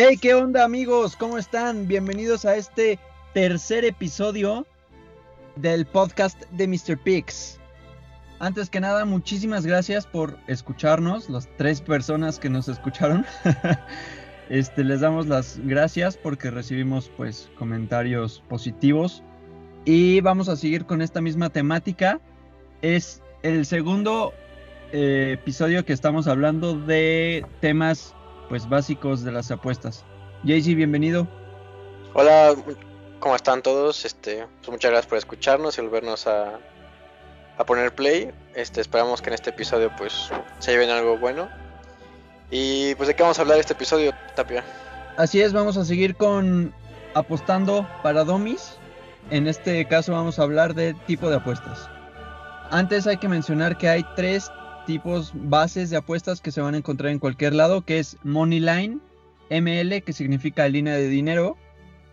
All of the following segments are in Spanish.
Hey, ¿qué onda amigos? ¿Cómo están? Bienvenidos a este tercer episodio del podcast de Mr. Pix. Antes que nada, muchísimas gracias por escucharnos, las tres personas que nos escucharon. este, les damos las gracias porque recibimos pues comentarios positivos y vamos a seguir con esta misma temática. Es el segundo eh, episodio que estamos hablando de temas pues básicos de las apuestas. Jaycee, bienvenido. Hola, ¿cómo están todos? Este, pues muchas gracias por escucharnos y volvernos a, a poner play. Este, esperamos que en este episodio pues se lleven algo bueno. Y pues de qué vamos a hablar este episodio, Tapia. Así es, vamos a seguir con apostando para domis. En este caso vamos a hablar de tipo de apuestas. Antes hay que mencionar que hay tres tipos bases de apuestas que se van a encontrar en cualquier lado, que es Money Line, ML, que significa línea de dinero.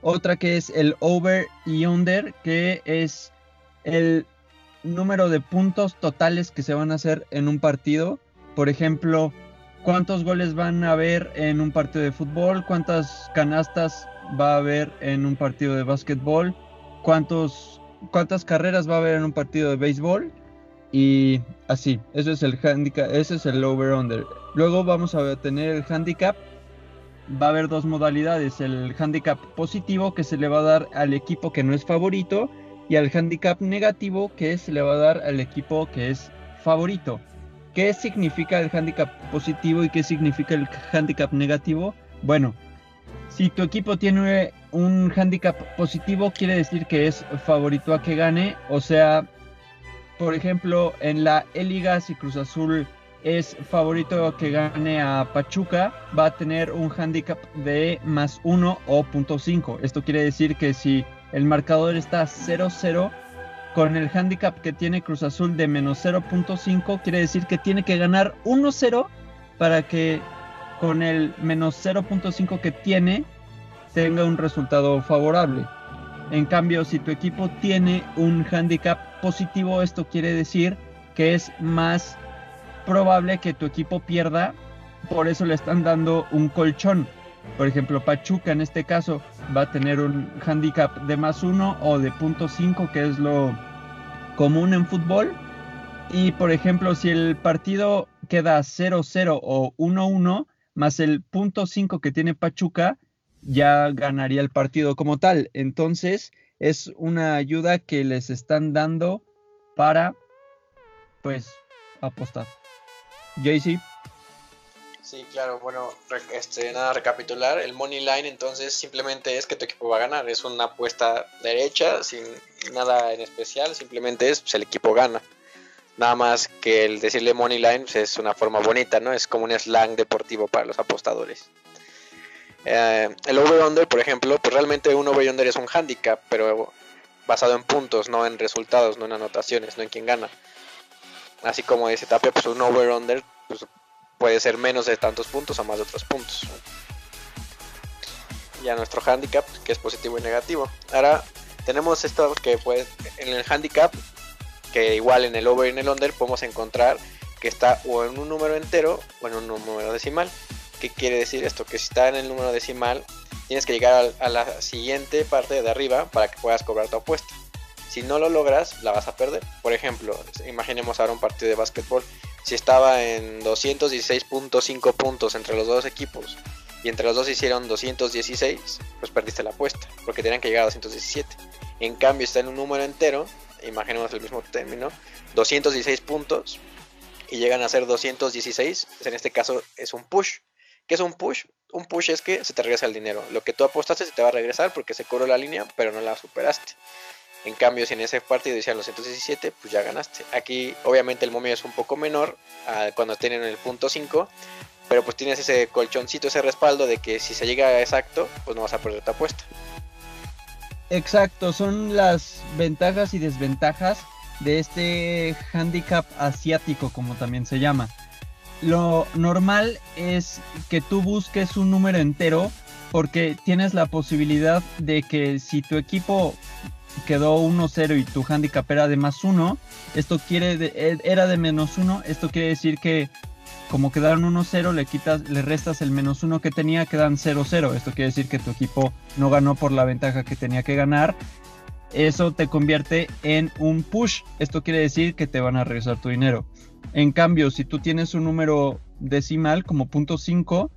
Otra que es el Over y Under, que es el número de puntos totales que se van a hacer en un partido. Por ejemplo, cuántos goles van a haber en un partido de fútbol, cuántas canastas va a haber en un partido de básquetbol, cuántos, cuántas carreras va a haber en un partido de béisbol y así, eso es el handicap, ese es el over-under. Luego vamos a tener el handicap. Va a haber dos modalidades, el handicap positivo que se le va a dar al equipo que no es favorito y al handicap negativo que se le va a dar al equipo que es favorito. ¿Qué significa el handicap positivo y qué significa el handicap negativo? Bueno, si tu equipo tiene un handicap positivo quiere decir que es favorito a que gane, o sea, por ejemplo, en la E-Liga, si Cruz Azul es favorito que gane a Pachuca, va a tener un handicap de más 1 o punto .5. Esto quiere decir que si el marcador está 0-0, con el handicap que tiene Cruz Azul de menos 0.5, quiere decir que tiene que ganar 1-0 para que con el menos 0.5 que tiene tenga un resultado favorable. En cambio, si tu equipo tiene un handicap positivo, esto quiere decir que es más probable que tu equipo pierda, por eso le están dando un colchón. Por ejemplo, Pachuca en este caso va a tener un handicap de más uno o de punto cinco, que es lo común en fútbol. Y por ejemplo, si el partido queda 0-0 o 1-1, más el punto 5 que tiene Pachuca, ya ganaría el partido como tal. Entonces, es una ayuda que les están dando para, pues, apostar. JC. Sí, claro, bueno, este, nada, recapitular, el money line entonces simplemente es que tu equipo va a ganar, es una apuesta derecha, sin nada en especial, simplemente es, pues, el equipo gana. Nada más que el decirle money line pues, es una forma bonita, ¿no? Es como un slang deportivo para los apostadores. Eh, el over-under, por ejemplo, pues realmente un over-under es un handicap, pero basado en puntos, no en resultados, no en anotaciones, no en quién gana. Así como dice Tapia, pues un over-under pues, puede ser menos de tantos puntos o más de otros puntos. Ya nuestro handicap, que es positivo y negativo. Ahora tenemos esto que pues en el handicap, que igual en el over y en el under podemos encontrar que está o en un número entero o en un número decimal. ¿Qué quiere decir esto? Que si está en el número decimal, tienes que llegar a, la siguiente parte de arriba para que puedas cobrar tu apuesta. Si no lo logras, la vas a perder. Por ejemplo, imaginemos ahora un partido de básquetbol. Si estaba en 216.5 puntos entre los dos equipos y entre los dos hicieron 216, pues perdiste la apuesta, porque tenían que llegar a 217. En cambio, está en un número entero, imaginemos el mismo término, 216 puntos y llegan a ser 216, pues en este caso es un push. ¿Qué es un push? Un push es que se te regresa el dinero. Lo que tú apostaste se te va a regresar porque se cobró la línea, pero no la superaste. En cambio, si en ese partido decían los 117, pues ya ganaste. Aquí, obviamente, el momio es un poco menor cuando tienen el punto 5, pero pues tienes ese colchoncito, ese respaldo de que si se llega a exacto, pues no vas a perder tu apuesta. Exacto, son las ventajas y desventajas de este handicap asiático, como también se llama lo normal es que tú busques un número entero porque tienes la posibilidad de que si tu equipo quedó 1-0 y tu handicap era de más 1, esto quiere de, era de menos 1, esto quiere decir que como quedaron 1-0, le quitas, le restas el menos 1 que tenía, quedan 0-0. Esto quiere decir que tu equipo no ganó por la ventaja que tenía que ganar. Eso te convierte en un push. Esto quiere decir que te van a regresar tu dinero. En cambio, si tú tienes un número decimal como punto 5,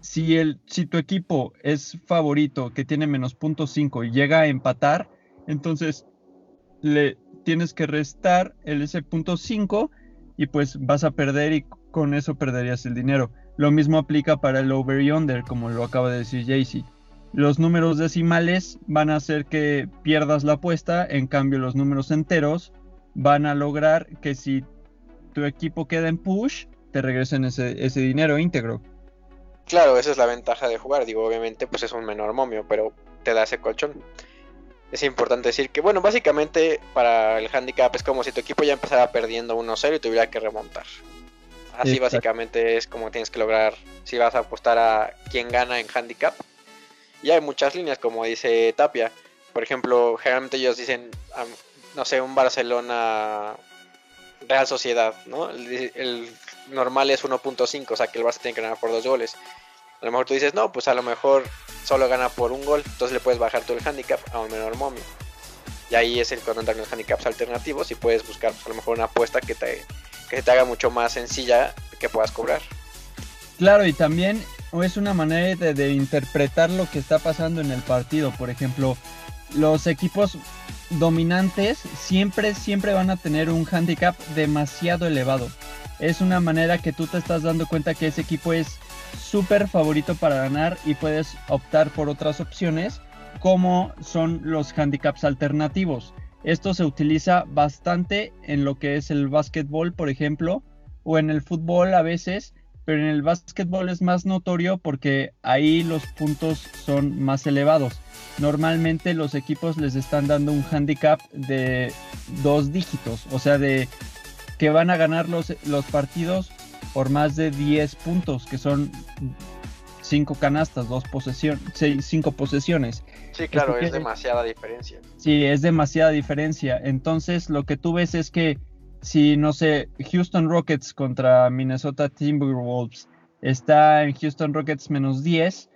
si, el, si tu equipo es favorito que tiene menos punto 5 y llega a empatar, entonces le tienes que restar el ese punto 5 y pues vas a perder y con eso perderías el dinero. Lo mismo aplica para el over y under, como lo acaba de decir Jaycee. Los números decimales van a hacer que pierdas la apuesta, en cambio los números enteros van a lograr que si tu equipo queda en push, te regresen ese, ese dinero íntegro. Claro, esa es la ventaja de jugar. Digo, obviamente, pues es un menor momio, pero te da ese colchón. Es importante decir que, bueno, básicamente para el handicap es como si tu equipo ya empezara perdiendo 1-0 y tuviera que remontar. Así básicamente es como tienes que lograr si vas a apostar a quién gana en handicap. Y hay muchas líneas, como dice Tapia. Por ejemplo, generalmente ellos dicen, no sé, un Barcelona Real Sociedad, ¿no? El, normal es 1.5, o sea que el Barça tiene que ganar por dos goles. A lo mejor tú dices, no, pues a lo mejor solo gana por un gol, entonces le puedes bajar todo el handicap a un menor momio. Y ahí es el cuando entran los handicaps alternativos y puedes buscar pues, a lo mejor una apuesta que te, que te haga mucho más sencilla que puedas cobrar. Claro, y también es una manera de, de interpretar lo que está pasando en el partido. Por ejemplo, los equipos dominantes siempre, siempre van a tener un handicap demasiado elevado. Es una manera que tú te estás dando cuenta que ese equipo es súper favorito para ganar y puedes optar por otras opciones como son los handicaps alternativos. Esto se utiliza bastante en lo que es el básquetbol, por ejemplo, o en el fútbol a veces, pero en el básquetbol es más notorio porque ahí los puntos son más elevados. Normalmente los equipos les están dando un handicap de dos dígitos, o sea, de que van a ganar los, los partidos por más de 10 puntos, que son cinco canastas, dos posesiones, cinco posesiones. Sí, claro, es demasiada diferencia. Sí, es demasiada diferencia. Entonces, lo que tú ves es que si, no sé, Houston Rockets contra Minnesota Timberwolves está en Houston Rockets menos 10,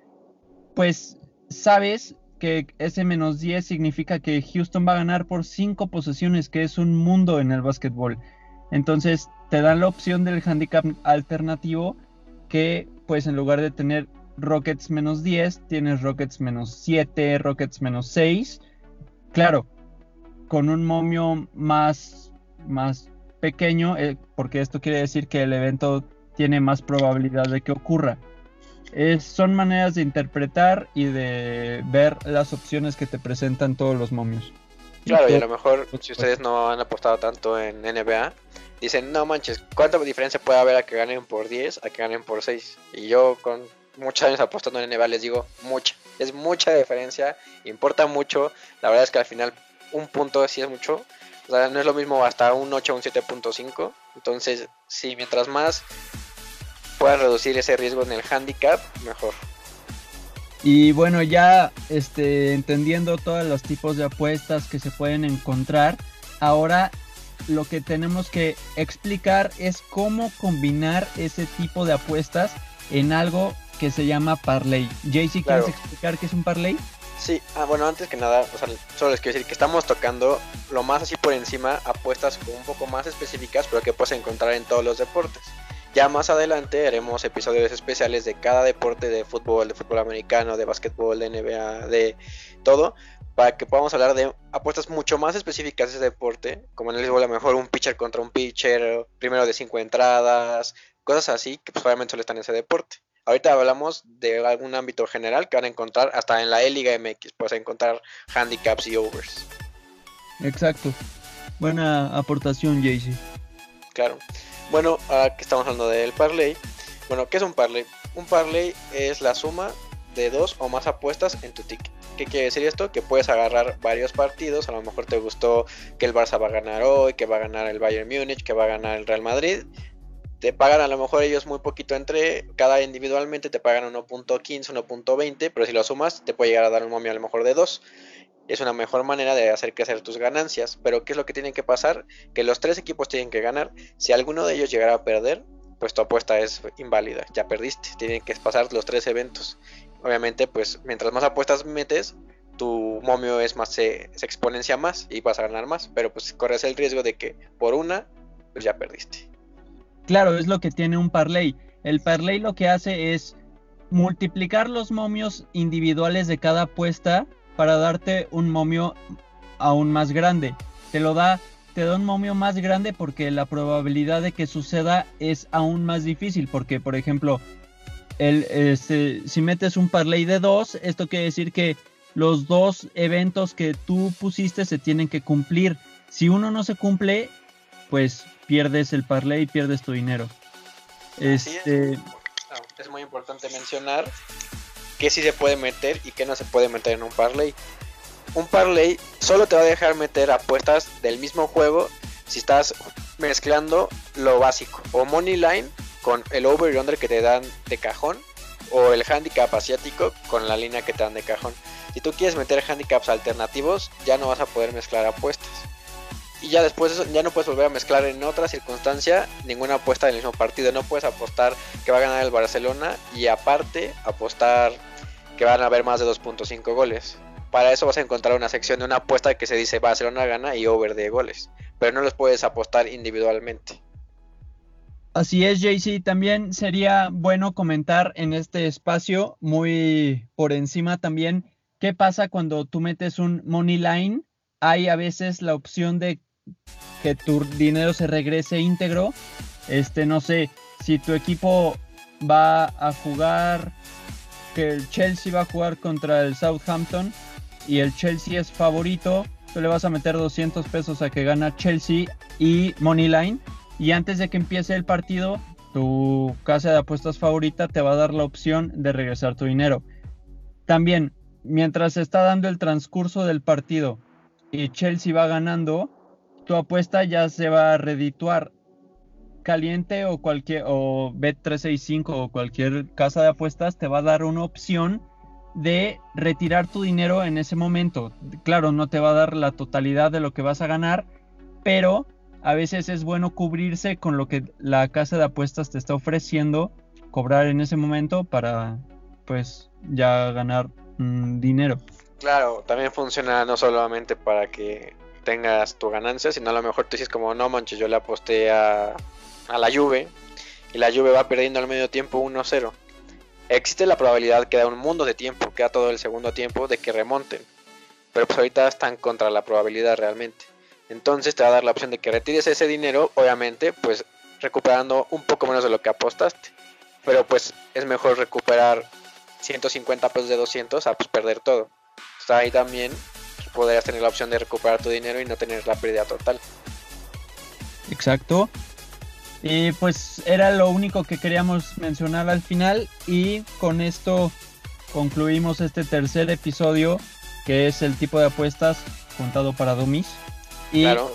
pues sabes que ese menos 10 significa que Houston va a ganar por 5 posesiones, que es un mundo en el básquetbol. Entonces te dan la opción del handicap alternativo que pues en lugar de tener Rockets menos 10, tienes Rockets menos 7, Rockets menos 6. Claro, con un momio más, más pequeño, eh, porque esto quiere decir que el evento tiene más probabilidad de que ocurra. son maneras de interpretar y de ver las opciones que te presentan todos los momios. Claro, y a lo mejor si ustedes no han apostado tanto en NBA, dicen, no manches, ¿cuánta diferencia puede haber a que ganen por 10 a que ganen por 6? Y yo con muchos años apostando en NBA les digo, mucha, es mucha diferencia, importa mucho, la verdad es que al final un punto sí es mucho, o sea, no es lo mismo hasta un 8 o un 7.5. Entonces, sí, mientras más puedas reducir ese riesgo en el handicap, mejor. Y bueno, ya este, entendiendo todos los tipos de apuestas que se pueden encontrar, ahora lo que tenemos que explicar es cómo combinar ese tipo de apuestas en algo que se llama parlay. Jaycee, ¿quieres explicar qué es un parlay? Sí, ah, bueno, antes que nada, solo les quiero decir que estamos tocando lo más así por encima, apuestas un poco más específicas, pero que puedes encontrar en todos los deportes. Ya más adelante haremos episodios especiales de cada deporte de fútbol, de fútbol americano, de básquetbol, de NBA, de todo, para que podamos hablar de apuestas mucho más específicas de ese deporte, como en el fútbol a lo mejor un pitcher contra un pitcher, primero de cinco entradas, cosas así, que pues obviamente solo están en ese deporte. Ahorita hablamos de algún ámbito general que van a encontrar hasta en la E-Liga MX, puedes encontrar handicaps y overs. Exacto. Buena aportación, Jaycee. Claro. Bueno, ahora que estamos hablando del parlay. Bueno, ¿qué es un parlay? Un parlay es la suma de dos o más apuestas en tu ticket. ¿Qué quiere decir esto? Que puedes agarrar varios partidos. A lo mejor te gustó que el Barça va a ganar hoy, que va a ganar el Bayern Múnich, que va a ganar el Real Madrid te pagan a lo mejor ellos muy poquito entre cada individualmente, te pagan 1.15, 1.20, pero si lo sumas te puede llegar a dar un momio a lo mejor de 2. Es una mejor manera de hacer crecer tus ganancias, pero ¿qué es lo que tiene que pasar? Que los tres equipos tienen que ganar. Si alguno de ellos llegara a perder, pues tu apuesta es inválida, ya perdiste, tienen que pasar los tres eventos. Obviamente, pues mientras más apuestas metes, tu momio es más se, exponencia más y vas a ganar más, pero pues corres el riesgo de que por una pues ya perdiste. Claro, es lo que tiene un parlay. El parlay lo que hace es multiplicar los momios individuales de cada apuesta para darte un momio aún más grande. Te lo da te da un momio más grande porque la probabilidad de que suceda es aún más difícil porque por ejemplo el, este, si metes un parlay de dos esto quiere decir que los dos eventos que tú pusiste se tienen que cumplir. Si uno no se cumple, pues pierdes el parlay y pierdes tu dinero. Este... Es. muy importante mencionar que sí se puede meter y que no se puede meter en un parlay. Un parlay solo te va a dejar meter apuestas del mismo juego si estás mezclando lo básico o money line con el over y under que te dan de cajón o el handicap asiático con la línea que te dan de cajón. Si tú quieres meter handicaps alternativos, ya no vas a poder mezclar apuestas. Y ya después ya no puedes volver a mezclar en otra circunstancia ninguna apuesta del mismo partido. No puedes apostar que va a ganar el Barcelona y aparte apostar que van a haber más de 2.5 goles. Para eso vas a encontrar una sección de una apuesta que se dice Barcelona gana y over de goles. Pero no los puedes apostar individualmente. Así es, JC. También sería bueno comentar en este espacio, muy por encima también, ¿Qué pasa cuando tú metes un money line? Hay a veces la opción de que tu dinero se regrese íntegro. Este, no sé, si tu equipo va a jugar, que el Chelsea va a jugar contra el Southampton y el Chelsea es favorito, tú le vas a meter 200 pesos a que gana Chelsea y money line. Y antes de que empiece el partido, tu casa de apuestas favorita te va a dar la opción de regresar tu dinero. También mientras está dando el transcurso del partido y Chelsea va ganando, tu apuesta ya se va a redituar. Caliente o cualquier o Bet365 o cualquier casa de apuestas te va a dar una opción de retirar tu dinero en ese momento. Claro, no te va a dar la totalidad de lo que vas a ganar, pero a veces es bueno cubrirse con lo que la casa de apuestas te está ofreciendo, cobrar en ese momento para pues ya ganar Mm, dinero. Claro, también funciona no solamente para que tengas tu ganancia, sino a lo mejor te dices como, no manches, yo le aposté a, a la Juve y la Juve va perdiendo al medio tiempo 1-0. Existe la probabilidad que da un mundo de tiempo, queda todo el segundo tiempo de que remonten. Pero pues ahorita están contra la probabilidad realmente. Entonces te va a dar la opción de que retires ese dinero, obviamente, pues recuperando un poco menos de lo que apostaste. Pero pues es mejor recuperar 150 pesos de 200 a pues perder todo. ahí también podrías tener la opción de recuperar tu dinero y no tener la pérdida total. Exacto. Y pues era lo único que queríamos mencionar al final y con esto concluimos este tercer episodio que es el tipo de apuestas contado para dummies. Y... Claro,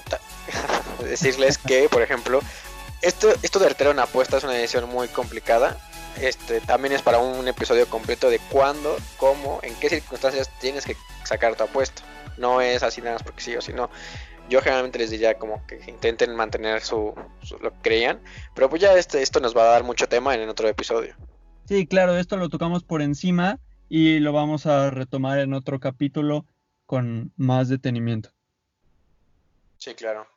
decirles que, por ejemplo, esto, esto de alterar una apuesta es una decisión muy complicada este también es para un episodio completo de cuándo, cómo, en qué circunstancias tienes que sacar tu apuesta. No es así nada más porque sí o si no. Yo generalmente les diría como que intenten mantener su, lo que creían, pero pues ya este, esto nos va a dar mucho tema en otro episodio. Sí, claro, esto lo tocamos por encima y lo vamos a retomar en otro capítulo con más detenimiento. Sí, claro.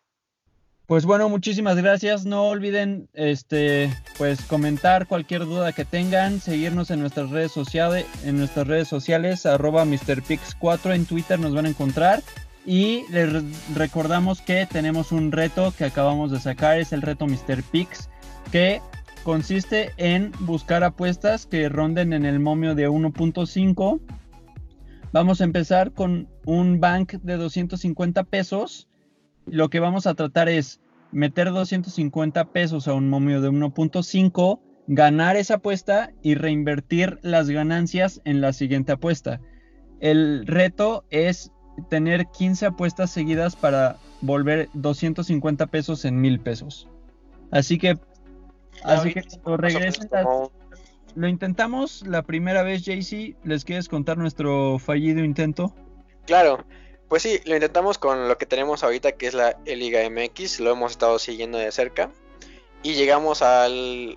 Pues bueno, muchísimas gracias. No olviden este pues comentar cualquier duda que tengan, seguirnos en nuestras redes sociales, en nuestras redes sociales, arroba MrPix4 en Twitter nos van a encontrar. Y les recordamos que tenemos un reto que acabamos de sacar, es el reto MrPix, que consiste en buscar apuestas que ronden en el momio de 1.5. Vamos a empezar con un bank de 250 pesos. Lo que vamos a tratar es meter 250 pesos a un momio de 1.5, ganar esa apuesta y reinvertir las ganancias en la siguiente apuesta. El reto es tener 15 apuestas seguidas para volver 250 pesos en 1000 pesos. Así que, así que cuando regresen, lo intentamos la primera vez, JC. ¿Les quieres contar nuestro fallido intento? Claro, pues sí, lo intentamos con lo que tenemos ahorita, que es la Liga MX, lo hemos estado siguiendo de cerca. y llegamos al,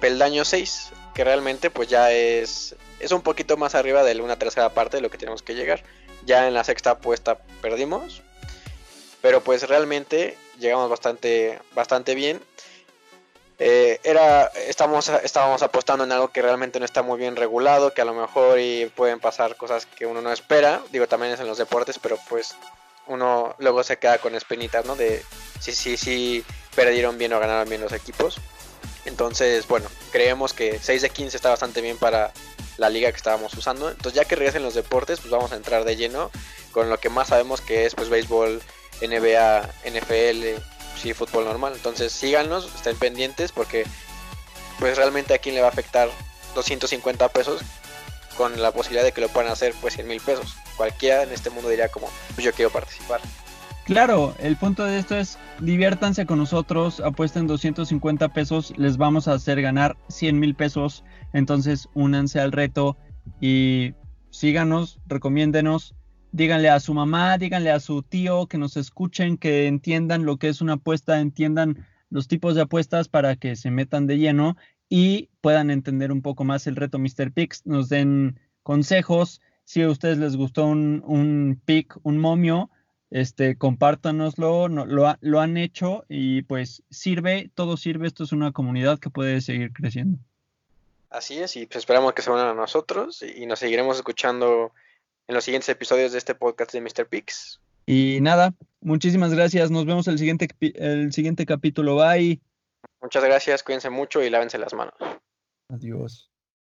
peldaño 6, que realmente pues ya es, es un poquito más arriba de una tercera parte de lo que tenemos que llegar. Ya en la sexta apuesta perdimos, pero pues realmente llegamos bastante, bastante bien. Eh, era, estamos, estábamos apostando en algo que realmente no está muy bien regulado, que a lo mejor y pueden pasar cosas que uno no espera. Digo, también es en los deportes, pero pues uno luego se queda con espinitas, ¿no? De si, si, si perdieron bien o ganaron bien los equipos. Entonces, bueno, creemos que 6 de 15 está bastante bien para la liga que estábamos usando. Entonces, ya que regresen los deportes, pues vamos a entrar de lleno con lo que más sabemos que es pues béisbol, NBA, NFL, sí, fútbol normal. Entonces, síganos, estén pendientes porque pues realmente a quién le va a afectar 250 pesos con la posibilidad de que lo puedan hacer pues 100 mil pesos. Cualquiera en este mundo diría como, pues yo quiero participar. Claro, el punto de esto es diviértanse con nosotros, apuesten 250 pesos, les vamos a hacer ganar 100 mil pesos, entonces únanse al reto y síganos, recomiéndenos, díganle a su mamá, díganle a su tío que nos escuchen, que entiendan lo que es una apuesta, entiendan los tipos de apuestas para que se metan de lleno y puedan entender un poco más el reto Mr. Pix, nos den consejos, si a ustedes les gustó un, un pick, un momio, este, compártanoslo, no, lo, lo, han hecho y pues sirve, todo sirve, esto es una comunidad que puede seguir creciendo. Así es, y pues esperamos que se unan a nosotros y nos seguiremos escuchando en los siguientes episodios de este podcast de Mr. Pix. Y nada, muchísimas gracias, nos vemos el siguiente, el siguiente capítulo, bye. Muchas gracias, cuídense mucho y lávense las manos. Adiós.